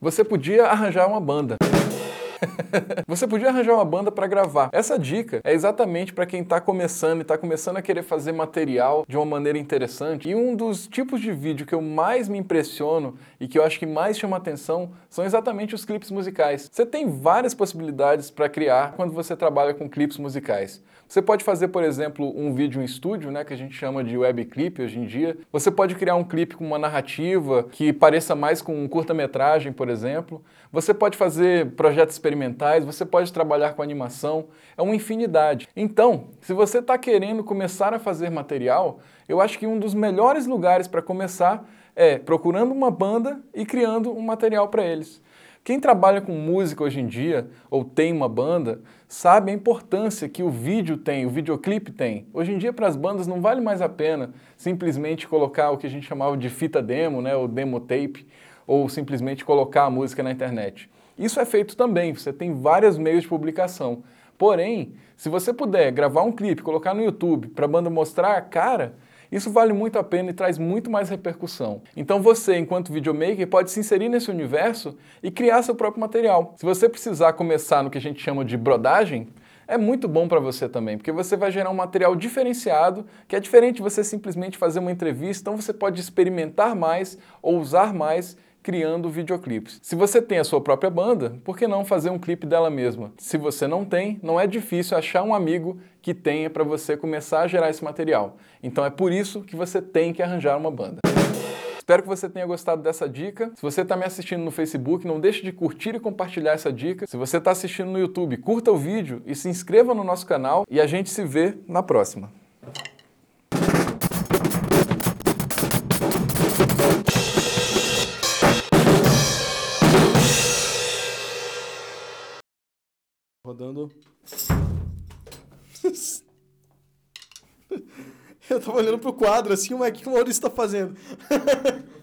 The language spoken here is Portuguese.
Você podia arranjar uma banda. Você podia arranjar uma banda para gravar. Essa dica é exatamente para quem está começando e está começando a querer fazer material de uma maneira interessante. E um dos tipos de vídeo que eu mais me impressiono e que eu acho que mais chama atenção são exatamente os clipes musicais. Você tem várias possibilidades para criar quando você trabalha com clipes musicais. Você pode fazer, por exemplo, um vídeo em estúdio, né, que a gente chama de web clip hoje em dia. Você pode criar um clipe com uma narrativa que pareça mais com um curta-metragem, por exemplo. Você pode fazer projetos experimentais, você pode trabalhar com animação, é uma infinidade. Então, se você está querendo começar a fazer material, eu acho que um dos melhores lugares para começar é procurando uma banda e criando um material para eles. Quem trabalha com música hoje em dia, ou tem uma banda, sabe a importância que o vídeo tem, o videoclipe tem. Hoje em dia, para as bandas, não vale mais a pena simplesmente colocar o que a gente chamava de fita demo, né, ou demo tape, ou simplesmente colocar a música na internet. Isso é feito também, você tem vários meios de publicação. Porém, se você puder gravar um clipe, colocar no YouTube para a banda mostrar a cara, isso vale muito a pena e traz muito mais repercussão. Então você, enquanto videomaker, pode se inserir nesse universo e criar seu próprio material. Se você precisar começar no que a gente chama de brodagem, é muito bom para você também, porque você vai gerar um material diferenciado, que é diferente de você simplesmente fazer uma entrevista, então você pode experimentar mais ou usar mais criando videoclipes. Se você tem a sua própria banda, por que não fazer um clipe dela mesma? Se você não tem, não é difícil achar um amigo que tenha para você começar a gerar esse material. Então é por isso que você tem que arranjar uma banda. Espero que você tenha gostado dessa dica. Se você está me assistindo no Facebook, não deixe de curtir e compartilhar essa dica. Se você está assistindo no YouTube, curta o vídeo e se inscreva no nosso canal e a gente se vê na próxima. Rodando. Eu tava olhando pro quadro assim, o que o Maurício tá fazendo?